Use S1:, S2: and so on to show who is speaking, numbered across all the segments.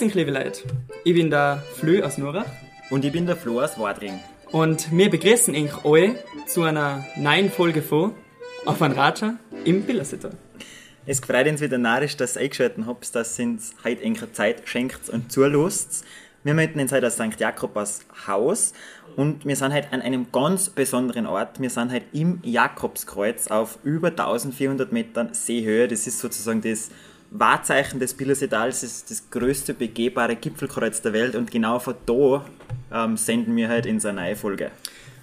S1: Grüß Leute. Ich bin der Flö aus Nurach.
S2: Und ich bin der Flo aus Wadring.
S1: Und wir begrüßen euch alle zu einer neuen Folge von Auf ein Ratscher im Billersitter.
S2: Es freut uns wieder narisch, dass ihr eingeschaltet habt, dass ihr uns heute enger Zeit schenkt und zulässt. Wir möchten uns heute aus St. Jakobas Haus und wir sind heute an einem ganz besonderen Ort. Wir sind heute im Jakobskreuz auf über 1400 Metern Seehöhe. Das ist sozusagen das Wahrzeichen des das ist das größte begehbare Gipfelkreuz der Welt und genau von da ähm, senden wir heute in seine neue Folge.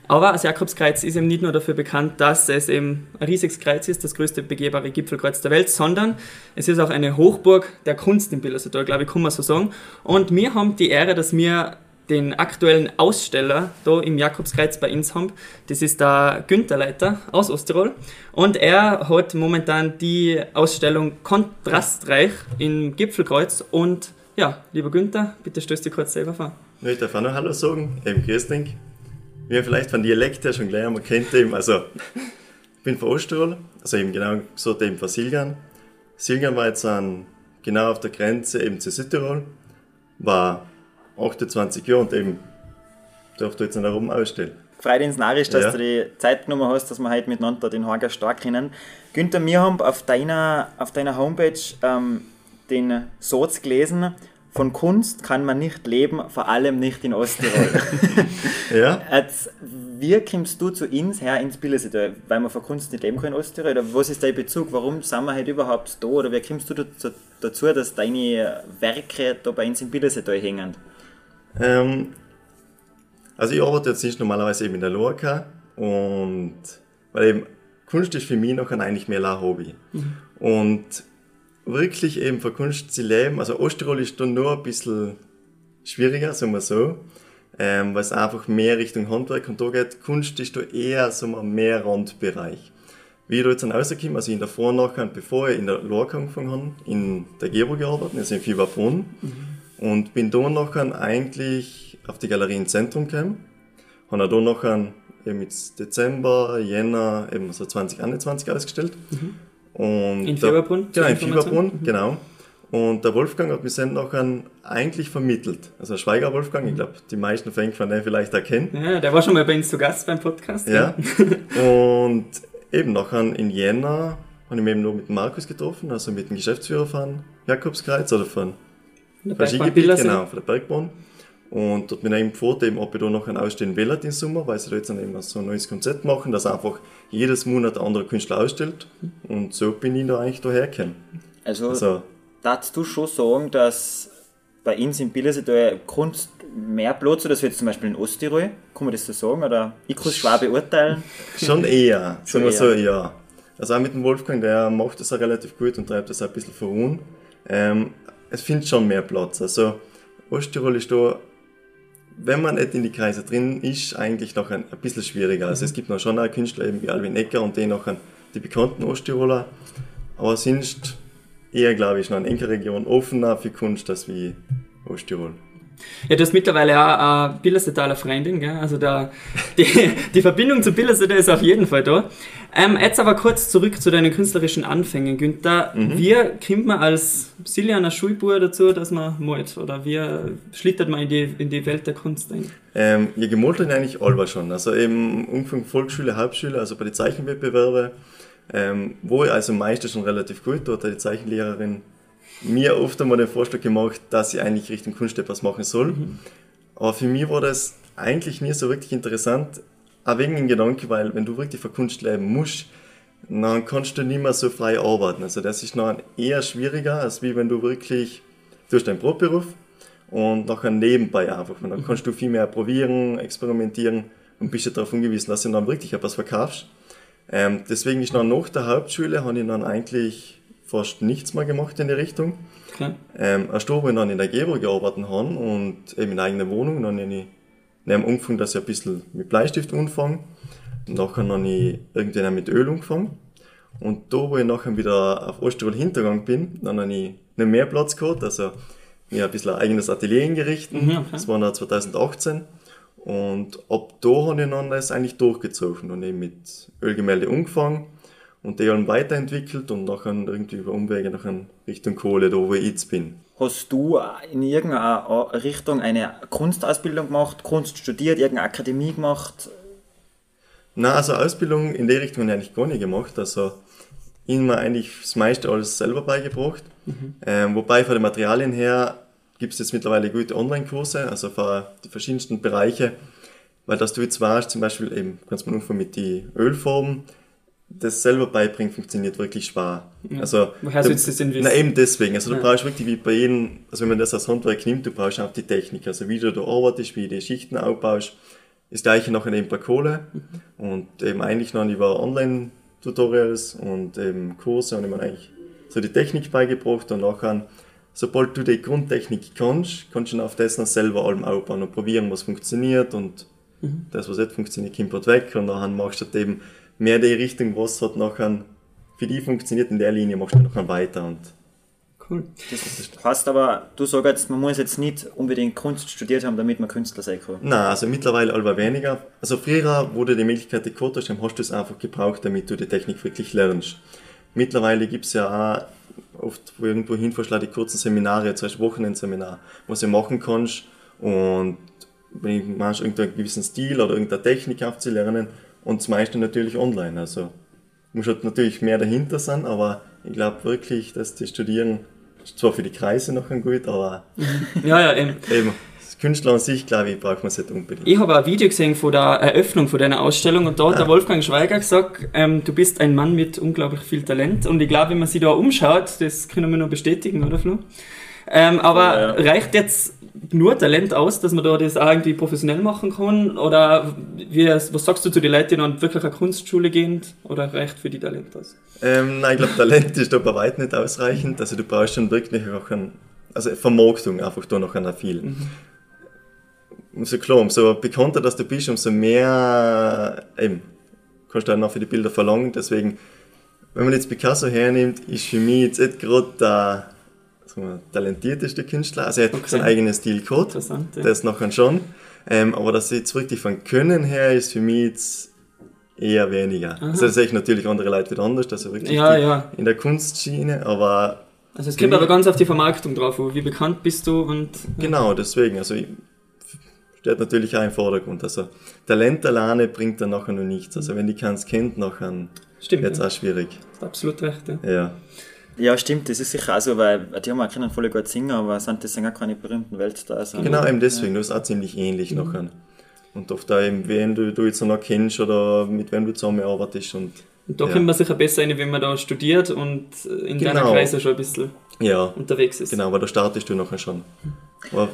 S1: Aber das Jakobskreuz ist eben nicht nur dafür bekannt, dass es eben ein riesiges Kreuz ist, das größte begehbare Gipfelkreuz der Welt, sondern es ist auch eine Hochburg der Kunst im Billersetal, glaube ich, kann man so sagen. Und wir haben die Ehre, dass wir den aktuellen Aussteller da im Jakobskreuz bei haben. Das ist der Günther Leiter aus Osttirol. Und er hat momentan die Ausstellung Kontrastreich im Gipfelkreuz. Und ja, lieber Günther, bitte stößt dich kurz selber vor.
S3: Ich darf auch noch Hallo sagen, eben dich. Wie ihr vielleicht von Dialekt her schon gleich einmal kennt, eben, also ich bin von Osttirol, also eben genau so eben von Silgan. Silgan war jetzt an, genau auf der Grenze eben zu Südtirol, war 28 Jahre und eben durfte jetzt noch herum ausstellen.
S2: Freut uns narisch, dass ja. du die Zeit genommen hast, dass wir heute miteinander den Hager stark kennen. Günther, wir haben auf deiner, auf deiner Homepage ähm, den Satz gelesen, von Kunst kann man nicht leben, vor allem nicht in Osttirol. ja. Jetzt, wie kommst du zu uns her ins Billersetal? Weil man von Kunst nicht leben kann in Osttirol? Oder was ist dein Bezug? Warum sind wir heute überhaupt da? Oder wie kommst du dazu, dass deine Werke da bei uns im Billersetal hängen?
S3: Ähm, also ich arbeite jetzt nicht normalerweise eben in der Lorca und weil eben Kunst ist für mich noch ein eigentlich mehr ein Hobby. Mhm. Und wirklich eben von Kunst zu leben, also Osttirol ist da nur ein bisschen schwieriger, sagen wir so, ähm, weil es einfach mehr Richtung Handwerk und da geht. Kunst ist da eher so ein mehr Randbereich. Wie ich da jetzt dann rauskomme, also in der Vor- und Nachhinein, bevor ich in der Lorca angefangen habe, in der Gebo gearbeitet, also in Fieberbrunn. Mhm. Und bin da nachher eigentlich auf die Galerie im Zentrum gekommen. Habe da nachher eben jetzt Dezember, Jänner, eben so 2021 ausgestellt.
S1: Mhm. Und in Fieberbrunn?
S3: Genau, in Fieberbrunn, mhm. genau. Und der Wolfgang hat mich dann nachher eigentlich vermittelt. Also Schweiger Wolfgang, ich mhm. glaube, die meisten Fans von dem vielleicht erkennen.
S1: Ja, der war schon mal bei uns zu Gast beim Podcast.
S3: Ja. und eben nachher in Jänner habe ich mich eben noch mit Markus getroffen, also mit dem Geschäftsführer von Jakobskreuz oder von von Skigebiet, genau, von der Bergbahn. Und dort bin ich eben ob ich da noch einen ausstellen will im Sommer, weil sie da jetzt dann eben so ein neues Konzept machen, dass einfach jedes Monat ein anderer Künstler ausstellt. Und so bin ich da eigentlich daher gekommen.
S2: Also, also darfst du schon sagen, dass bei uns in Billersetal Kunst mehr Platz hat als jetzt zum Beispiel in Osttirol? Kann man das so sagen? Oder ich kann es schwer beurteilen?
S3: Schon eher, sagen wir so, ja. Also auch mit dem Wolfgang, der macht das auch relativ gut und treibt das auch ein bisschen voran. Ähm, es findet schon mehr Platz. Also Osttirol ist da, wenn man nicht in die Kreise drin ist, eigentlich noch ein, ein bisschen schwieriger. Also mhm. es gibt noch schon auch Künstler eben wie Alvin Ecker und die noch die bekannten Osttiroler, aber sonst eher, glaube ich, noch eine enge Region offener für Kunst als wie Osttirol.
S1: Ja, du hast mittlerweile auch eine Billersettaler Freundin, gell? also da, die, die Verbindung zu Billersetal ist auf jeden Fall da. Ähm, jetzt aber kurz zurück zu deinen künstlerischen Anfängen, Günther. Mhm. Wie kommt man als Silianer Schulbauer dazu, dass man malt? Oder wie schlittert man in die, in die Welt der Kunst ein?
S3: Ähm, ja, gemalt habe eigentlich alle schon. Also eben Umfang Volksschule, Hauptschule, also bei den Zeichenwettbewerben, ähm, wo ich also meistens schon relativ gut, dort die Zeichenlehrerin mir oft einmal den Vorschlag gemacht, dass ich eigentlich Richtung Kunst etwas machen soll. Mhm. Aber für mich war das eigentlich nie so wirklich interessant, auch wegen dem Gedanke, weil wenn du wirklich für Kunst leben musst, dann kannst du nicht mehr so frei arbeiten. Also das ist noch eher schwieriger, als wie wenn du wirklich, du hast deinen Brotberuf und nachher nebenbei einfach, dann mhm. kannst du viel mehr probieren, experimentieren und bist ja darauf angewiesen, dass du dann wirklich etwas verkaufst. Ähm, deswegen ist dann nach der Hauptschule, habe ich dann eigentlich fast nichts mehr gemacht in die Richtung. Okay. Ähm, erst wo ich dann in der Geber gearbeitet habe und eben in eigener Wohnung, dann habe ich neben angefangen, dass ich ein bisschen mit Bleistift anfange. Und nachher habe ich irgendwann mit Öl angefangen. Und da, wo ich nachher wieder auf Osttirol hintergegangen bin, dann habe ich nicht mehr Platz gehabt, also mir ein bisschen ein eigenes Atelier eingerichtet. Mhm, okay. Das war dann 2018. Und ab da habe ich dann das eigentlich durchgezogen und eben mit Ölgemälde angefangen und die haben weiterentwickelt und nachher irgendwie über Umwege nachher Richtung Kohle, da wo ich jetzt bin.
S2: Hast du in irgendeiner Richtung eine Kunstausbildung gemacht, Kunst studiert, irgendeine Akademie gemacht?
S3: Na, also Ausbildung in der Richtung habe ich eigentlich gar nicht gemacht. Also immer eigentlich das meiste alles selber beigebracht. Mhm. Ähm, wobei von den Materialien her gibt es jetzt mittlerweile gute Online-Kurse, also für die verschiedensten Bereiche. Weil das du jetzt warst, zum Beispiel eben, kannst man anfangen mit die Ölformen, das selber beibringen funktioniert wirklich schwer.
S1: Ja. Also, Woher sollst du das denn
S3: wissen? Na eben deswegen. Also du ja. brauchst wirklich wie bei jedem, also wenn man das als Handwerk nimmt, du brauchst auch die Technik. Also wie du da arbeitest, wie du die Schichten aufbaust. Das gleiche noch eben bei Kohle mhm. und eben eigentlich noch über Online-Tutorials und eben Kurse und ich eigentlich so die Technik beigebracht und nachher, sobald du die Grundtechnik kannst, kannst du dann auf das noch selber allem aufbauen und probieren, was funktioniert und mhm. das, was nicht funktioniert, kommt halt weg und dann machst du halt eben mehr die Richtung, was hat nachher für die funktioniert in der Linie, machst du nachher weiter und
S2: Cool. Das heißt aber, du sagst jetzt, man muss jetzt nicht unbedingt Kunst studiert haben, damit man Künstler sein kann.
S3: Nein, also mittlerweile aber weniger. Also früher wurde die Möglichkeit gekocht, dann hast du es einfach gebraucht, damit du die Technik wirklich lernst. Mittlerweile gibt es ja auch oft wo irgendwo hinverschlägt die kurzen Seminare, zum Beispiel Wochenendseminar, was du machen kannst und wenn du machst irgendeinen gewissen Stil oder irgendeine Technik aufzulernen und das meiste natürlich online. Also muss halt natürlich mehr dahinter sein, aber ich glaube wirklich, dass die Studieren zwar für die Kreise noch ein gut, aber
S1: ja, ja, eben.
S3: eben das Künstler an sich, glaube ich, braucht man es nicht unbedingt.
S1: Ich habe ein Video gesehen von der Eröffnung von deiner Ausstellung und da hat ah. der Wolfgang Schweiger gesagt, ähm, du bist ein Mann mit unglaublich viel Talent und ich glaube, wenn man sich da umschaut, das können wir nur bestätigen, oder Flo? Ähm, aber ja, ja. reicht jetzt nur Talent aus, dass man da das auch irgendwie professionell machen kann? Oder wie, was sagst du zu den Leuten, die dann wirklich eine Kunstschule gehen? Oder reicht für die Talent aus?
S3: Ähm, nein, ich glaube, Talent ist da bei weitem nicht ausreichend. Also du brauchst schon wirklich auch ein, also Vermarktung einfach da noch einer viel. Mhm. Umso klar, umso bekannter dass du bist, umso mehr eben, kannst du dann auch für die Bilder verlangen. Deswegen, wenn man jetzt Picasso hernimmt, ist für mich jetzt nicht gerade der der talentierteste Künstler. Also er hat okay. seinen eigenen Stil gehabt, ja. das nachher schon. Ähm, aber das jetzt wirklich von Können her ist für mich jetzt eher weniger. Aha. Also das sehe ich natürlich andere Leute wieder anders, also wirklich
S1: ja, ja.
S3: in der Kunstschiene, aber...
S1: Also es kommt aber ganz auf die Vermarktung drauf, wie bekannt bist du und...
S3: Genau, deswegen, also ich, steht natürlich auch im Vordergrund. Also Talent alleine bringt dann nachher noch nichts. Also wenn die keins kennt, nachher wird es auch schwierig.
S1: Du hast absolut recht, ja.
S3: ja.
S2: Ja, stimmt, das ist sicher auch so, weil die haben auch können voll gut singen, aber sind das sind auch keine berühmten Weltstars.
S3: Genau, eben deswegen, ja. das ist auch ziemlich ähnlich mhm. nachher. Und oft auch eben, wen du, du jetzt noch kennst oder mit wem du zusammenarbeitest. Und,
S1: und da ja. kommt man sicher besser rein, wenn man da studiert und in genau. deiner Kreise schon ein bisschen ja. unterwegs ist.
S3: Genau, aber da startest du nachher schon.
S2: Aber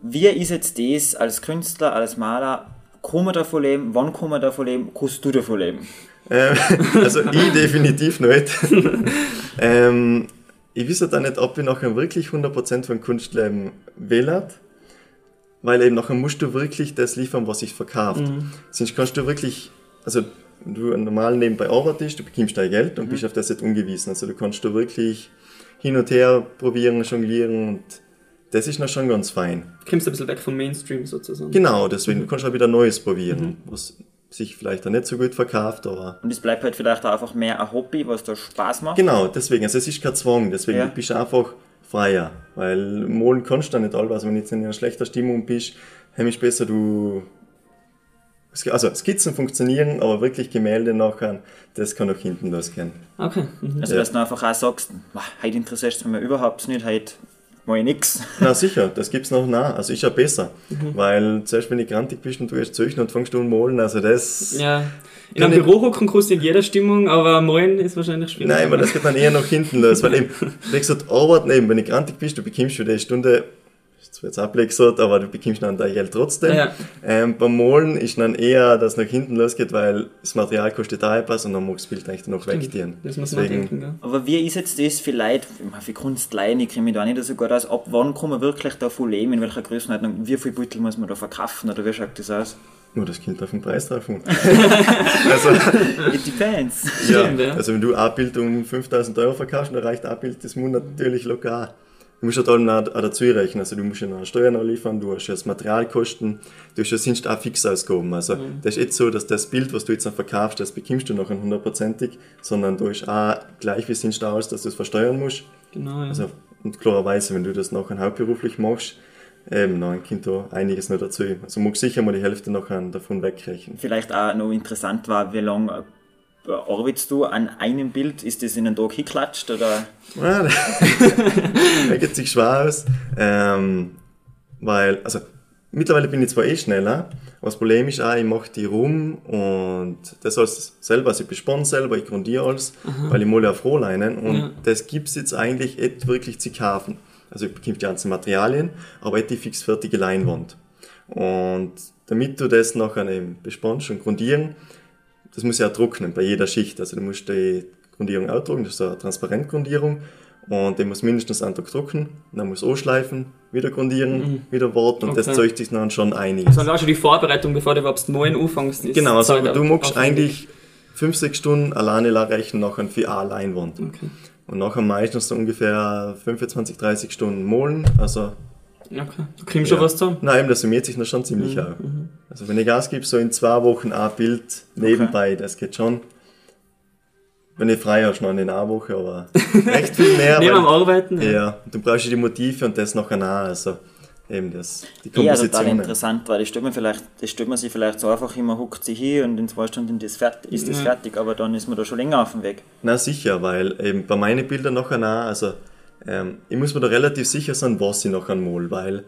S2: Wie ist jetzt das als Künstler, als Maler, kann man davon leben, wann kann man davon leben, kannst du davon leben?
S3: Ähm, also ich definitiv nicht. ähm, ich weiß da nicht, ob ich nachher wirklich 100% von Kunstleben wählen, weil eben nachher musst du wirklich das liefern, was sich verkauft. Mhm. Sonst kannst du wirklich, also du normal nebenbei arbeitest, du bekommst dein Geld und mhm. bist auf das nicht ungewiesen. Also du kannst du wirklich hin und her probieren, jonglieren und das ist noch schon ganz fein.
S1: Du kommst ein bisschen weg vom Mainstream sozusagen.
S3: Genau, deswegen, mhm. du kannst auch wieder Neues probieren, mhm. was sich vielleicht dann nicht so gut verkauft, aber...
S2: Und es bleibt halt vielleicht auch einfach mehr ein Hobby, was da Spaß macht?
S3: Genau, deswegen, also es ist kein Zwang, deswegen ja. bist du einfach freier, weil malen kannst du nicht alle, also wenn du jetzt in einer schlechter Stimmung bist, heimisch besser du... Also Skizzen funktionieren, aber wirklich Gemälde nachher, das kann auch hinten losgehen.
S1: Okay.
S2: Mhm. Also ja. dass du einfach auch sagst, heute interessiert es mich überhaupt nicht, heute mache ich nichts.
S3: Na sicher, das gibt es noch nah. Also ist ja besser. Mhm. Weil zuerst wenn du grantig bist und du erst zeichnen und fängst du an malen, also das.
S1: Ja. In einem Büro hocken kannst du in jeder Stimmung, aber malen ist wahrscheinlich schwierig.
S3: Nein, aber das geht dann eher nach hinten los, weil eben, wie gesagt, arbeiten eben, wenn du grantig bist, du bekommst für die Stunde das wird jetzt abgelegt, aber du bekommst dann dein Geld trotzdem. Ja. Ähm, beim Malen ist dann eher, dass es nach hinten losgeht, weil das Material kostet auch etwas und dann muss das Bild eigentlich noch wegdienen.
S1: Das muss man denken, ja.
S2: Aber wie ist jetzt das vielleicht, für Kunstleien, ich kenne mich da nicht so gut aus, ab wann kann man wirklich davon leben, in welcher Größenordnung, wie viel Beutel muss man da verkaufen oder wie schaut das aus?
S3: Nur das kommt auf den Preis drauf
S2: also, It depends.
S3: Ja, also wenn du ein Bild um 5000 Euro verkaufst, dann reicht ein Bild das Monat natürlich locker Du musst halt allem auch, dazu rechnen. Also du musst ja noch Steuern liefern, du hast ja das Materialkosten, du hast ja sonst auch Fixausgaben. Also mhm. das ist nicht so, dass das Bild, was du jetzt noch verkaufst, das bekommst du noch hundertprozentig, sondern du hast auch gleich wie sonst aus, dass du es versteuern musst.
S1: Genau, ja.
S3: Also Und klarerweise, wenn du das nachher hauptberuflich machst, eben, dann kommt da einiges noch dazu. Also muss sicher mal die Hälfte nachher davon wegrechnen.
S2: Vielleicht auch noch interessant war, wie lange arbeitest du an einem Bild? Ist das in einen Tag hingeklatscht oder?
S3: Ja, da geht sich schwer aus. Ähm, weil, also mittlerweile bin ich zwar eh schneller, aber das Problem ist auch, ich mache die rum und das alles selber, also ich bespanne selber, ich grundiere alles, Aha. weil ich male auf Rohleinen und ja. das gibt es jetzt eigentlich nicht wirklich zu kaufen. Also ich bekomme die ganzen Materialien, aber nicht die fixfertige Leinwand. Und damit du das nachher eben bespannst und grundieren, das muss ja auch trocknen bei jeder Schicht. Also du musst die Grundierung auch trocknen, das ist eine Transparentgrundierung. Und der muss mindestens einen Tag trocknen, dann muss anschleifen, wieder grundieren, mhm. wieder warten und okay. das zeugt sich dann schon einiges.
S1: Also dann schon die Vorbereitung, bevor du überhaupt neu anfängst.
S3: Genau, also du magst eigentlich 5, 6 Stunden alleine rechnen nachher für eine Leinwand. Okay. Und nachher meistens so ungefähr 25, 30 Stunden molen, also
S1: Okay. Du kriegst ja. schon was zusammen?
S3: Nein, das summiert sich noch schon ziemlich mhm. auch. Mhm. Also wenn ich Gas gebe, so in zwei Wochen ein Bild nebenbei, okay. das geht schon. Wenn ich frei habe, noch in einer Woche, aber recht viel mehr.
S1: Neben am Arbeiten?
S3: Ja. ja, du brauchst die Motive und das nachher nach. Also eben das,
S2: die Komposition. Ja, total interessant, weil das stellt man, vielleicht, das stellt man sich vielleicht so einfach immer, huckt sich hier und in zwei Stunden ist das, fertig, ist das ja. fertig, aber dann ist man da schon länger auf dem Weg.
S3: Na sicher, weil eben bei meinen Bildern nachher nach, also ähm, ich muss mir da relativ sicher sein, was ich noch einmal, weil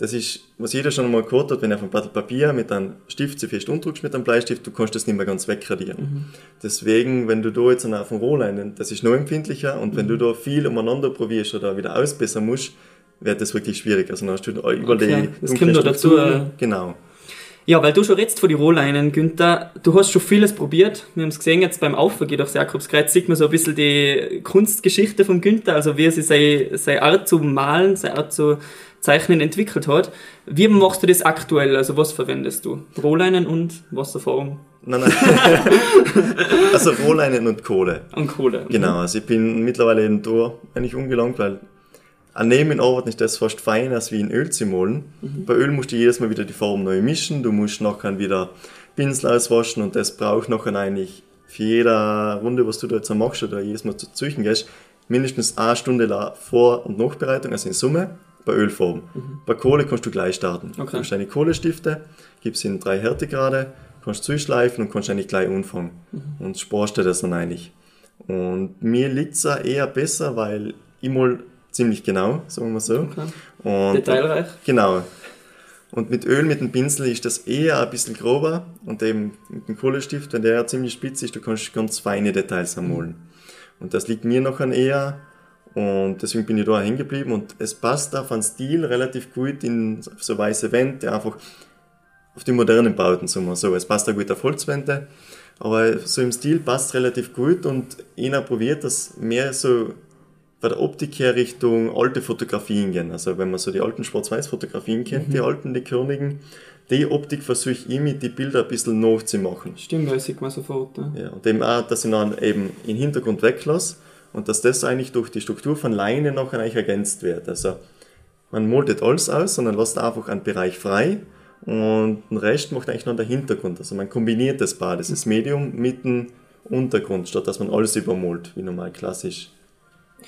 S3: das ist, was jeder schon einmal gehört hat, wenn er auf ein Blatt Papier mit einem Stift zu fest umdrückst mit einem Bleistift, du kannst das nicht mehr ganz wegradieren. Mhm. Deswegen, wenn du da jetzt auf dem Rohleinen, das ist noch empfindlicher und mhm. wenn du da viel umeinander probierst oder wieder ausbessern musst, wird das wirklich schwierig. Also dann hast du über okay.
S1: die Das kommt noch dazu. Äh,
S3: genau.
S1: Ja, weil du schon redest von die Rohleinen, Günther, du hast schon vieles probiert. Wir haben es gesehen, jetzt beim Aufgehen durchs Jakobskreuz sieht man so ein bisschen die Kunstgeschichte vom Günther, also wie er sich seine, seine Art zu malen, seine Art zu zeichnen entwickelt hat. Wie machst du das aktuell? Also was verwendest du? Rohleinen und Wasserform?
S3: Nein, nein. also Rohleinen und Kohle.
S1: Und Kohle.
S3: Genau, also ich bin mittlerweile eben da eigentlich umgelangt, weil an Nehmen arbeiten ist das fast feiner als wie in Öl zu malen. Mhm. Bei Öl musst du jedes Mal wieder die Farben neu mischen, du musst nachher wieder Pinsel auswaschen und das braucht nachher eigentlich für jede Runde, was du da jetzt machst oder jedes Mal zu Züchen gehst, mindestens eine Stunde Vor- und Nachbereitung, also in Summe, bei Ölfarben. Mhm. Bei Kohle kannst du gleich starten. Okay. Du hast deine Kohlestifte, gibst in drei Härtegrade, kannst zuschleifen und kannst eigentlich gleich anfangen. Mhm. Und sparst dir das dann eigentlich. Und mir liegt es eher besser, weil ich mal ziemlich genau, sagen wir so. Okay.
S1: Und, Detailreich.
S3: Genau. Und mit Öl, mit dem Pinsel ist das eher ein bisschen grober und eben mit dem Kohlestift, wenn der ziemlich spitz ist, du kannst ganz feine Details ermalen. Und das liegt mir noch an eher und deswegen bin ich da hängen geblieben und es passt auf einen Stil relativ gut in so weiße Wände, einfach auf die modernen Bauten, sagen wir so. Es passt auch gut auf Holzwände, aber so im Stil passt relativ gut und ich habe probiert, das mehr so bei der Optik her Richtung alte Fotografien gehen. Also wenn man so die alten Schwarz-Weiß-Fotografien kennt, mhm. die alten, die Körnigen, die Optik versuche ich immer die Bilder ein bisschen nachzumachen.
S1: Stimmt, das sieht man sofort.
S3: Ja. ja, und eben auch, dass ich dann eben im Hintergrund weglasse und dass das eigentlich durch die Struktur von Leine noch eigentlich ergänzt wird. Also man moldet alles aus, sondern lässt einfach einen Bereich frei und den Rest macht eigentlich noch der Hintergrund. Also man kombiniert das beides, das Medium mit dem Untergrund, statt dass man alles übermalt, wie normal klassisch.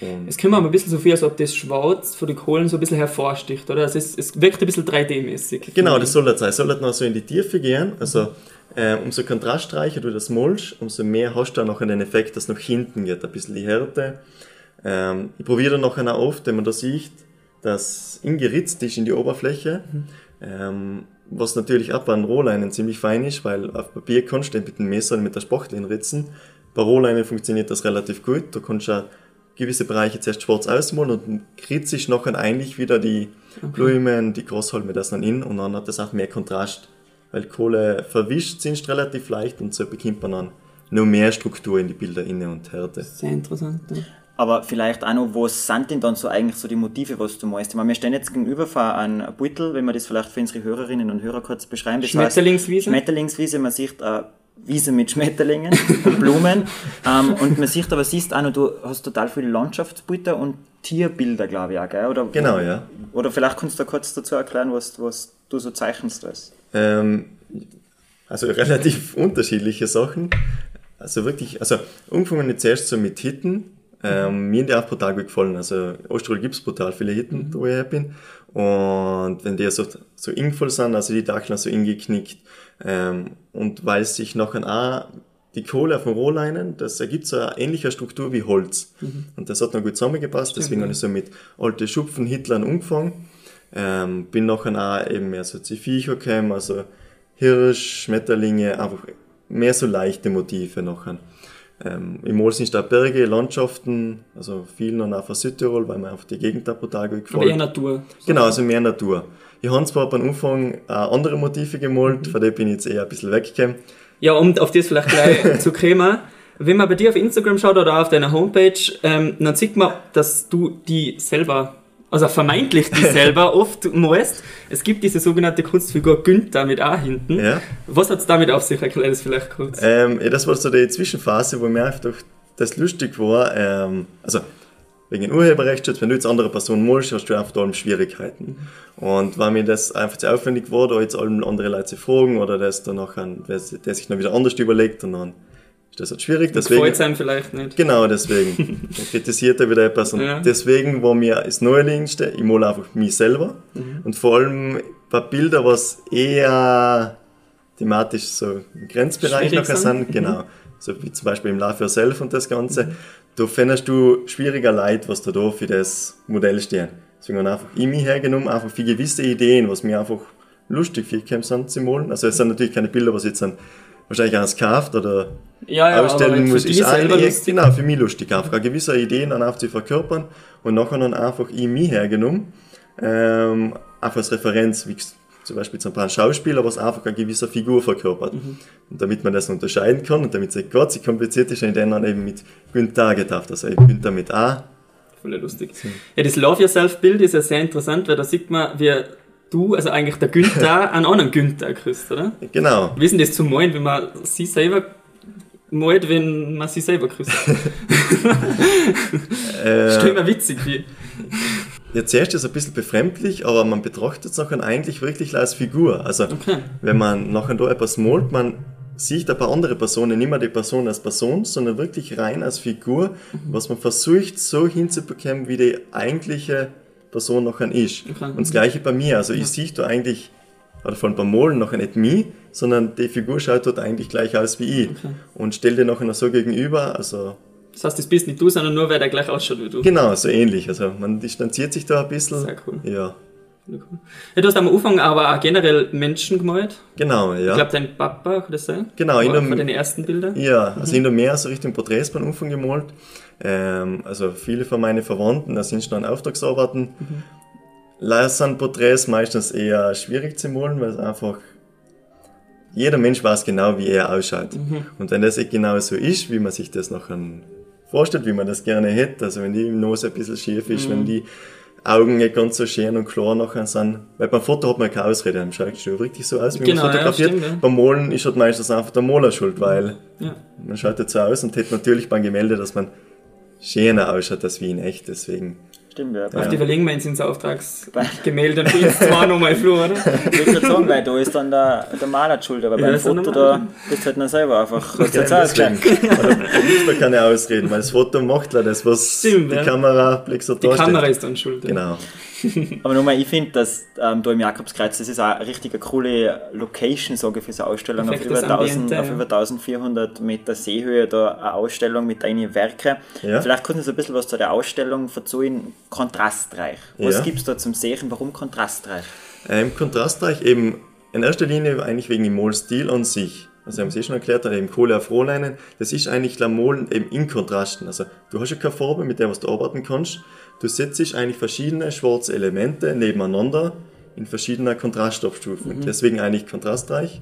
S1: Und es kommt mir ein bisschen so viel, als ob das Schwarz von den Kohlen so ein bisschen hervorsticht, oder? Also es, es wirkt ein bisschen 3D-mäßig.
S3: Genau, das soll das sein. Es soll halt noch so in die Tiefe gehen. Also äh, umso kontrastreicher du das molst, umso mehr hast du dann noch einen Effekt, dass nach hinten geht, ein bisschen die Härte. Ähm, ich probiere dann nachher oft, wenn man da sieht, dass ingeritzt ist in die Oberfläche, mhm. ähm, was natürlich auch bei den Rohleinen ziemlich fein ist, weil auf Papier kannst du mit dem Messer und mit der Spachtel ritzen. Bei Rohleinen funktioniert das relativ gut. Du kannst ja gewisse Bereiche zuerst schwarz ausmalen und kritisch nachher eigentlich wieder die okay. Blumen, die Großhalme das dann in und dann hat das auch mehr Kontrast, weil Kohle verwischt sind relativ leicht und so bekommt man dann noch mehr Struktur in die Bilder inne und Härte.
S1: Sehr interessant. Ja.
S2: Aber vielleicht auch noch, was sind denn dann so eigentlich so die Motive, was du meinst? Ich meine, wir stehen jetzt gegenüber von einem Beutel, wenn wir das vielleicht für unsere Hörerinnen und Hörer kurz beschreiben. Das
S1: Schmetterlingswiese?
S2: Heißt, Schmetterlingswiese, man sieht äh, Wiese mit Schmetterlingen und Blumen. ähm, und man sieht aber, siehst auch noch, du hast total viele Landschaftsbilder und Tierbilder, glaube ich auch, gell? Oder,
S3: genau, ja.
S2: Oder vielleicht kannst du kurz dazu erklären, was, was du so zeichnest.
S3: Ähm, also relativ unterschiedliche Sachen. Also wirklich, also angefangen jetzt erst so mit Hitten, Ähm, mir die auch brutal gut gefallen. Also Osttirol gibt es brutal viele Hitten, mhm. wo ich her bin. Und wenn die so, so ingvoll sind, also die Dackeln so ingeknickt, ähm, und weil sich nachher auch die Kohle auf dem Rohleinen, das ergibt so eine ähnliche Struktur wie Holz. Mhm. Und das hat noch gut zusammengepasst, Stimmt, deswegen habe ich so mit alte Schupfen, Hitlern umgefangen. Ähm, bin nachher auch eben mehr so zu Viecher gekommen, also Hirsch, Schmetterlinge, einfach mehr so leichte Motive nachher. Ähm, Im Mol sind da Berge, Landschaften, also viel noch auch von Südtirol, weil mir einfach die Gegend da brutal gefällt.
S1: Aber eher Natur.
S3: Genau, also mehr Natur. Ich habe zwar am Anfang auch andere Motive gemalt, mhm. von denen bin ich jetzt eher ein bisschen weggekommen.
S1: Ja, um auf das vielleicht gleich zu kommen, wenn man bei dir auf Instagram schaut oder auf deiner Homepage, ähm, dann sieht man, dass du die selber, also vermeintlich die selber oft malst. Es gibt diese sogenannte Kunstfigur Günther mit A hinten. Ja. Was hat es damit auf sich? Erklär das vielleicht kurz.
S3: Ähm, ja, das war so die Zwischenphase, wo mir einfach das lustig war. Ähm, also wegen Urheberrechtsschutz, wenn du jetzt andere Personen malst, hast du einfach da Schwierigkeiten. Mhm. Und wenn mir das einfach zu aufwendig war, da jetzt alle andere Leute zu fragen oder das dann nachher, der sich dann wieder anders überlegt und dann ist das halt schwierig.
S1: Deswegen, gefällt einem vielleicht nicht.
S3: Genau, deswegen. dann kritisiert er wieder etwas. Und ja. deswegen war mir das Neuerlichste, ich male einfach mich selber. Mhm. Und vor allem ein paar Bilder, was eher thematisch so im Grenzbereich Schwierig nachher sind. sind. Genau. So wie zum Beispiel im Love Yourself und das Ganze. Mhm da findest du schwieriger Leid, was da, für das Modell stehen. Deswegen habe ich einfach mich hergenommen, einfach für gewisse Ideen, was mir einfach lustig vorgekommen sind zu malen. Also es sind natürlich keine Bilder, was jetzt dann wahrscheinlich eins kauft oder
S1: ja, ja,
S3: ausstellen muss. Ist eigentlich, genau, für mich lustig, einfach gewisse Ideen dann einfach zu verkörpern und nachher dann einfach ich mich hergenommen, ähm, einfach als Referenz, wie zum Beispiel zum paar Schauspieler, was einfach eine gewisse Figur verkörpert. Mhm. Und damit man das unterscheiden kann und damit es Gott, sie kompliziert ist, in dann eben mit Günther getauft, also eben Günther mit A.
S1: Voll lustig. Ja, das Love Yourself-Bild ist ja sehr interessant, weil da sieht man, wie du, also eigentlich der Günther, einen anderen Günther grüßt, oder?
S3: Genau.
S1: Wie ist denn das zu malen, wenn man sie selber malt, wenn man sie selber grüßt? äh, Stell mir witzig wie.
S3: Ja, zuerst ist es ein bisschen befremdlich, aber man betrachtet es nachher eigentlich wirklich als Figur. Also, okay. wenn man nachher da etwas malt, man sieht ein paar andere Personen, nicht mehr die Person als Person, sondern wirklich rein als Figur, mhm. was man versucht so hinzubekommen, wie die eigentliche Person nachher ist. Okay. Und das gleiche bei mir. Also, ich sehe da eigentlich, oder von beim Malen nachher nicht mich, sondern die Figur schaut dort eigentlich gleich aus wie ich. Okay. Und stell dir nachher so gegenüber, also
S1: das heißt, das bist nicht du, sondern nur, wer der gleich ausschaut wie du.
S3: Genau, so ähnlich. Also man distanziert sich da ein bisschen.
S1: Sehr cool.
S3: Ja.
S1: Ja, du hast am Anfang aber auch generell Menschen gemalt.
S3: Genau, ja.
S1: Ich glaube, dein Papa, kann das sein?
S3: Genau,
S1: in der, von den ersten Bildern.
S3: Ja, also mhm. in der mehr so Richtung Porträts beim Anfang gemalt. Ähm, also viele von meinen Verwandten, da sind schon Auftragsarbeiten. Mhm. Leider sind Porträts meistens eher schwierig zu malen, weil es einfach jeder Mensch weiß genau, wie er ausschaut. Mhm. Und wenn das genau so ist, wie man sich das nachher vorstellt, wie man das gerne hätte. Also wenn die Nase ein bisschen schief ist, mhm. wenn die Augen nicht ganz so schön und klar nachher sind. Weil beim Foto hat man keine Ausrede, dann schaut es schon richtig so aus, wie genau, man fotografiert. Ja, stimmt, ja. Beim Malen ist halt meistens einfach der Maler schuld, weil ja. man schaut jetzt so aus und hätte natürlich beim Gemälde, dass man schöner ausschaut als wie in echt, deswegen
S2: Stimmt, ja.
S1: Auf die verlegen wir ins Auftragsgemälde und ins zwar nochmal Flur, oder?
S2: Ich würde sagen, weil da ist dann der, der Maler schuld, aber ja, beim Foto da bist du halt noch selber einfach kurz jetzt ausgegangen.
S3: Da kann ich ausreden, weil das Foto macht leider das, was Stimmt, die ja. Kamera
S1: plötzlich Die Kamera ist dann schuld.
S3: Genau.
S2: Aber nochmal, ich finde, dass ähm, da im Jakobskreuz, das ist auch eine richtig coole Location, sage ich, für so eine Ausstellung. Auf über, 1000, Ambiente, auf über 1400 Meter Seehöhe, da eine Ausstellung mit deinen Werken. Ja. Vielleicht können Sie ein bisschen was zu der Ausstellung verzeihen. Kontrastreich. Was ja. gibt es da zum Sehen? Warum kontrastreich?
S3: Ähm, kontrastreich eben in erster Linie eigentlich wegen dem Molstil an sich. Also haben Sie eh schon erklärt, dann eben Kohle auf Rohleinen. Das ist eigentlich Lamolen eben in Kontrasten. Also du hast ja keine Farbe, mit der was du arbeiten kannst. Du setzt eigentlich verschiedene schwarze Elemente nebeneinander in verschiedener Kontraststoffstufen. Mhm. Deswegen eigentlich kontrastreich.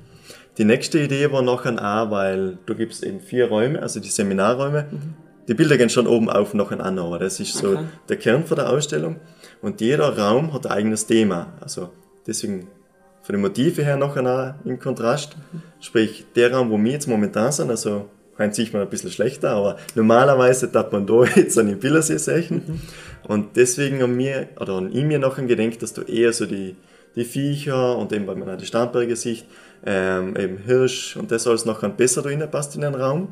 S3: Die nächste Idee war nachher auch, weil du gibst eben vier Räume, also die Seminarräume. Mhm. Die Bilder gehen schon oben auf nachher an, aber das ist so okay. der Kern von der Ausstellung. Und jeder Raum hat ein eigenes Thema. Also deswegen von den Motiven her nachher auch im Kontrast. Mhm. Sprich, der Raum, wo wir jetzt momentan sind, also Heute sieht man ein bisschen schlechter, aber normalerweise darf man da jetzt an den Billersee sehen. Mhm. Und deswegen haben wir, oder an ihm mir nachher gedenkt, dass du eher so die, die Viecher und eben, weil man auch die Starnberger sieht, ähm, eben Hirsch und das alles nachher besser da passt in den Raum.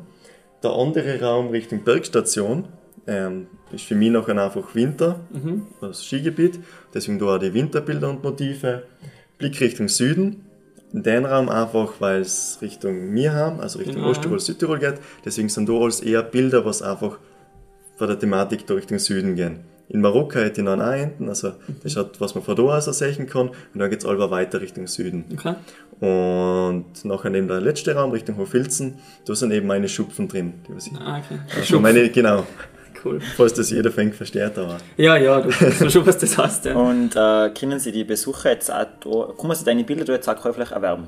S3: Der andere Raum Richtung Bergstation ähm, ist für mich nachher einfach Winter, mhm. das Skigebiet, deswegen da auch die Winterbilder und Motive. Blick Richtung Süden, in den Raum einfach, weil es Richtung mir haben, also Richtung mhm. Osttirol, Südtirol geht, deswegen sind da alles eher Bilder, was einfach von der Thematik da Richtung Süden gehen. In Marokko hätte ich noch einen Enten, also das hat, was man von da aus sehen kann, und dann geht es aber weiter Richtung Süden. Okay. Und nachher neben der letzte Raum Richtung Hofilzen, da sind eben meine Schupfen drin. Die was ich, ah, okay. Also meine, genau. Cool. Falls das jeder fängt, versteht aber.
S1: Ja, ja, du weißt schon, was das heißt. Ja.
S2: Und äh, können Sie die Besucher jetzt auch, da, kann man sich deine Bilder da jetzt auch käuflich erwerben?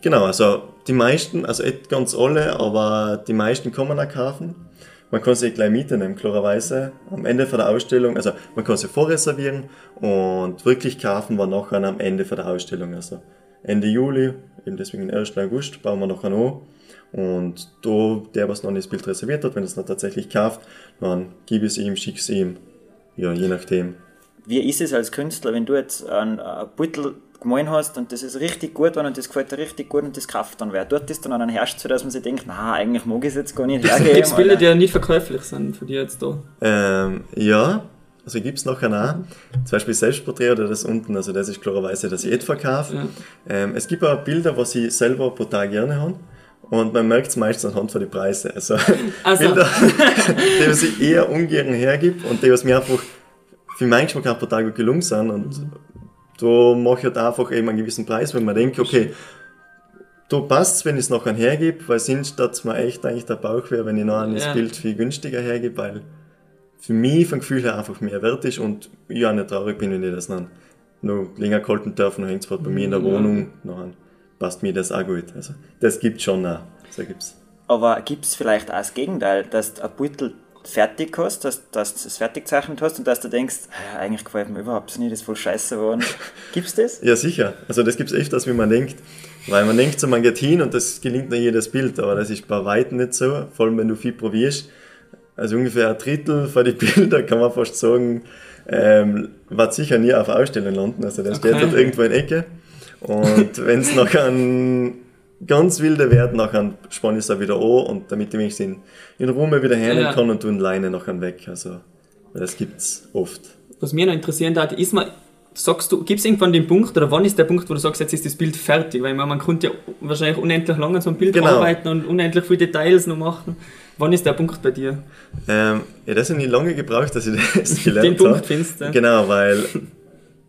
S3: Genau, also die meisten, also nicht ganz alle, aber die meisten kann man auch kaufen. Man kann sie gleich mitnehmen, klarerweise. Am Ende von der Ausstellung, also man kann sie vorreservieren und wirklich kaufen wir nachher am Ende von der Ausstellung. Also Ende Juli, eben deswegen 1. August, bauen wir nachher an. Und da, der, was noch nicht das Bild reserviert hat, wenn es noch tatsächlich kauft, dann gib es ihm, schick es ihm. Ja, je nachdem.
S2: Wie ist es als Künstler, wenn du jetzt einen Beutel gemein hast und das ist richtig gut und das gefällt dir richtig gut und das kauft dann wer. Tut das dann an herrscht so, dass man sich denkt, na, eigentlich mag ich es jetzt gar nicht
S1: hergeben. Gibt es Bilder, die ja nicht verkäuflich sind für dich jetzt da?
S3: Ähm, ja, also gibt es nachher auch. Zum Beispiel Selbstporträt oder das unten, also das ist klarerweise das ich verkaufe. Ja. Ähm, es gibt auch Bilder, was ich selber total gerne habe. Und man merkt es meistens anhand von den Preisen. Also, also. Bilder, die was ich eher ungern hergibt und die was mir einfach für meinen Geschmack auch total gut gelungen sind. Und mhm. Da mache ich halt einfach eben einen gewissen Preis, wenn man denkt, okay, da passt es, wenn ich es nachher hergebe, weil sonst hat mir echt eigentlich der Bauch wäre, wenn ich noch ein ja. Bild viel günstiger hergebe, weil für mich vom Gefühl her einfach mehr wert ist und ich auch nicht traurig bin, wenn ich das dann noch länger kalten darf, noch hängt es bei mir in der Wohnung, nachher passt mir das auch gut. Also das gibt schon auch. So gibt's.
S2: Aber gibt es vielleicht auch das Gegenteil, dass du ein Beutel fertig hast, dass, dass du es fertig gezeichnet hast und dass du denkst, ah, eigentlich gefällt mir überhaupt nicht, das ist voll scheiße geworden. Gibt's das?
S3: Ja, sicher. Also das gibt es öfters, wie man denkt. Weil man denkt so, man geht hin und das gelingt nur jedes Bild, aber das ist bei weitem nicht so, vor allem wenn du viel probierst. Also ungefähr ein Drittel von den Bildern kann man fast sagen, ähm, wird sicher nie auf Ausstellung landen. Also der okay. steht dort irgendwo in Ecke. Und wenn es noch ein ganz wilder wird, nachher spanne ich es auch wieder an und damit ich mich in, in Ruhe wieder hernehmen ja. kann und tun Leine nachher weg. Also, das gibt es oft.
S1: Was mir noch interessieren hat, ist mal, sagst du, gibt es irgendwann den Punkt oder wann ist der Punkt, wo du sagst, jetzt ist das Bild fertig? Weil man, man konnte ja wahrscheinlich unendlich lange an so einem Bild genau. arbeiten und unendlich viele Details noch machen. Wann ist der Punkt bei dir?
S3: Ähm, ja, das hat nicht lange gebraucht, dass ich das gelernt habe. Den
S1: Punkt findest du.
S3: Genau, weil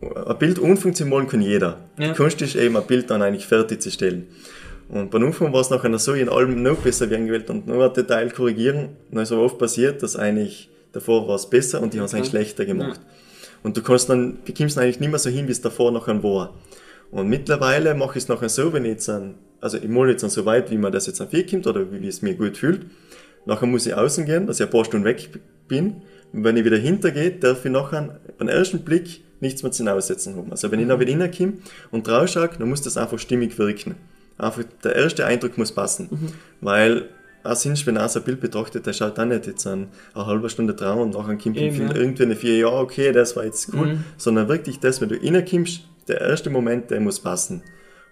S3: ein Bild umfunktionieren kann jeder. Ja. Die Kunst ist eben, ein Bild dann eigentlich fertig zu stellen. Und beim Anfang war es nachher so, in allem noch besser werden gewählt und nur ein Detail korrigieren. dann ist aber oft passiert, dass eigentlich davor war es besser und die haben es eigentlich schlechter gemacht. Ja. Und du kannst dann, bekommst eigentlich nicht mehr so hin, wie es davor nachher war. Und mittlerweile mache ich es nachher so, wenn ich jetzt an, also ich male jetzt dann so weit, wie man das jetzt an vier kommt oder wie es mir gut fühlt. Nachher muss ich außen gehen, dass ich ein paar Stunden weg bin. Und wenn ich wieder hintergehe, darf ich nachher beim ersten Blick nichts mehr zu aussetzen haben. Also wenn ich dann wieder reinkomme und drauf schaue, dann muss das einfach stimmig wirken. Einfach der erste Eindruck muss passen. Mhm. Weil auch sonst, wenn so ein Bild betrachtet, der schaut auch nicht jetzt an eine halbe Stunde dran und nachher kommt Eben, irgendwie eine vier, ja, okay, das war jetzt cool, mhm. sondern wirklich das, wenn du reinkommst, der erste Moment, der muss passen.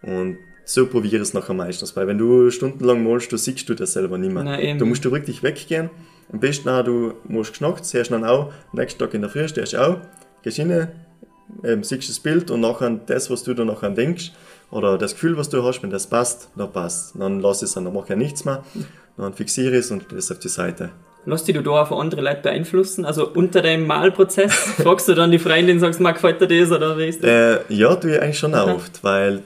S3: Und so probiere ich es nachher meistens, weil wenn du stundenlang malst, du siehst du das selber nicht mehr. Nein, du musst du wirklich weggehen. Am besten auch, du musst geschnackt, siehst dann auch, nächsten Tag in der Früh stehst du auch, gehst rein, ähm, siehst das Bild und nachher das, was du da nachher denkst, oder das Gefühl, was du hast, wenn das passt, dann passt. Dann lass es an, dann mach ich nichts mehr, dann fixiere ich es und das auf die Seite.
S1: Lass dich du da auch von anderen Leuten beeinflussen? Also unter deinem Malprozess fragst du dann die Freundin, sagst, mag gefällt dir das oder wie ist das?
S3: Äh, ja, tue ich eigentlich schon auch oft, weil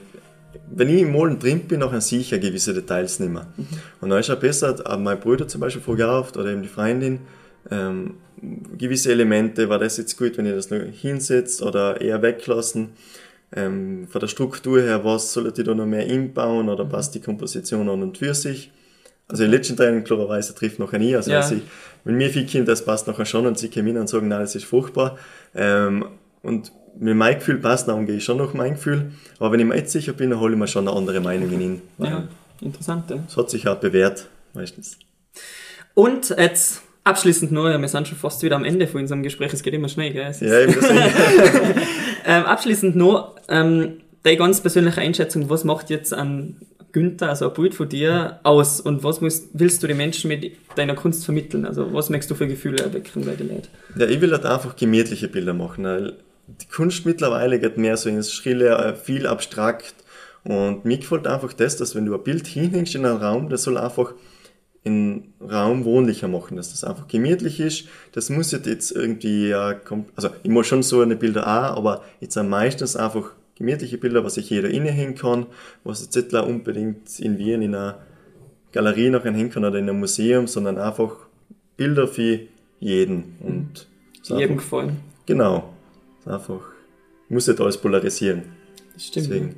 S3: wenn ich im Molen drin bin, nachher sehe ich ja gewisse Details nicht mehr. Mhm. Und dann ist es besser, mein Bruder zum Beispiel frage oft, oder eben die Freundin, ähm, gewisse Elemente, war das jetzt gut, wenn ihr das noch hinsetzt oder eher weglassen. Ähm, von der Struktur her, was solltet ihr da noch mehr inbauen oder passt die Komposition an und für sich? Also in letzten Teilen klarerweise trifft noch nie. Also ja. ich, wenn mir viel Kind, das passt nachher schon und sie kommen hin und sagen, nein, das ist furchtbar. Ähm, und mit meinem Gefühl passt, dann gehe ich schon noch mein Gefühl. Aber wenn ich mir jetzt sicher bin, dann hole ich mir schon eine andere Meinung hin.
S1: Ja, interessant. Ja.
S3: Das hat sich auch bewährt, meistens.
S1: Und jetzt Abschließend nur, wir sind schon fast wieder am Ende von unserem Gespräch, es geht immer schnell, gell?
S3: ja, eben
S1: ähm, Abschließend nur, ähm, deine ganz persönliche Einschätzung, was macht jetzt einen Günther, also ein Bild von dir, aus? Und was musst, willst du den Menschen mit deiner Kunst vermitteln? Also was möchtest du für Gefühle erwecken bei den Leuten?
S3: Ja, ich will halt einfach gemütliche Bilder machen. Weil die Kunst mittlerweile geht mehr so ins Schrille, äh, viel abstrakt. Und mir gefällt einfach das, dass wenn du ein Bild hinhängst in einen Raum, das soll einfach den Raum wohnlicher machen, dass das einfach gemütlich ist. Das muss jetzt irgendwie, also ich muss schon so eine Bilder auch, aber jetzt am meistens einfach gemütliche Bilder, was sich jeder innehängen kann, was jetzt nicht unbedingt in Wien in einer Galerie noch hängen kann oder in einem Museum, sondern einfach Bilder für jeden. Und
S1: jedem gefallen.
S3: Genau. Einfach, muss nicht alles polarisieren.
S1: Das stimmt. Deswegen.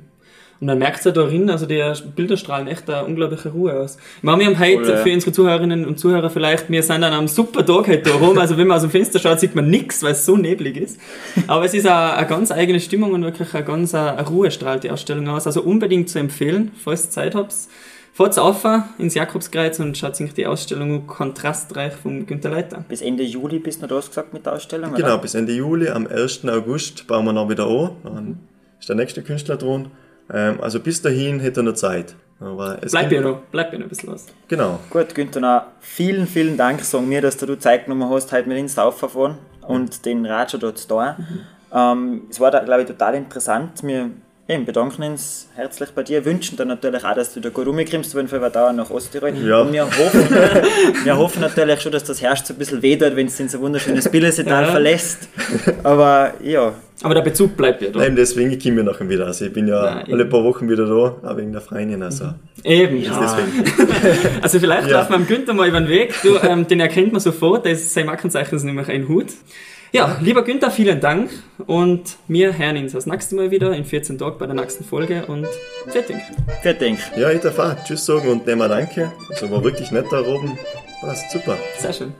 S1: Und man merkt es ja darin, also die Bilder strahlen echt eine unglaubliche Ruhe aus. Ich meine, wir haben heute Voll, ja. für unsere Zuhörerinnen und Zuhörer vielleicht, wir sind an einem super Tag heute da rum, also wenn man aus dem Fenster schaut, sieht man nichts, weil es so neblig ist. Aber es ist eine, eine ganz eigene Stimmung und wirklich eine ganz eine Ruhe strahlt die Ausstellung aus. Also unbedingt zu empfehlen, falls ihr Zeit habt. Fahrt auf ins Jakobskreuz und schaut sich die Ausstellung kontrastreich vom Günter Leiter.
S2: Bis Ende Juli bist du noch da gesagt mit der Ausstellung?
S3: Genau, oder? bis Ende Juli. Am 1. August bauen wir noch wieder an. Dann ist der nächste Künstler dran. Ähm, also bis dahin hätte er noch Zeit.
S1: Aber es bleib ja noch, bleib ja noch ein bisschen was.
S3: Genau.
S2: Gut, Günther, noch vielen, vielen Dank, sagen mir, dass du Zeit genommen hast, heute mit ins Auffahren und den Raja dort zu tun. Mhm. Ähm, es war, da, glaube ich, total interessant. Wir Eben, bedanken uns herzlich bei dir, wünschen dann natürlich auch, dass du da gut rumkommst, wenn wir da nach Osttirol.
S3: Ja.
S2: Und wir hoffen, wir hoffen natürlich schon, dass das Herz so ein bisschen weh tut, wenn es in so wunderschönes Billesetal ja. verlässt. Aber ja.
S1: Aber der Bezug bleibt ja da.
S3: Nein, deswegen komme ich nachher wieder. Also ich bin ja Nein, alle paar Wochen wieder da, auch wegen der Freundin. Also.
S1: Eben, ja. also vielleicht ja. läuft man Günther mal über den Weg. Du, ähm, den erkennt man sofort, das, sein Markenzeichen ist nämlich ein Hut. Ja, lieber Günther, vielen Dank und wir hören uns das nächste Mal wieder in 14 Tagen bei der nächsten Folge und fertig.
S2: Fertig.
S3: Ja, ich darf auch Tschüss sagen und nehmen Danke. Also war wirklich nett da oben. Passt super.
S1: Sehr schön.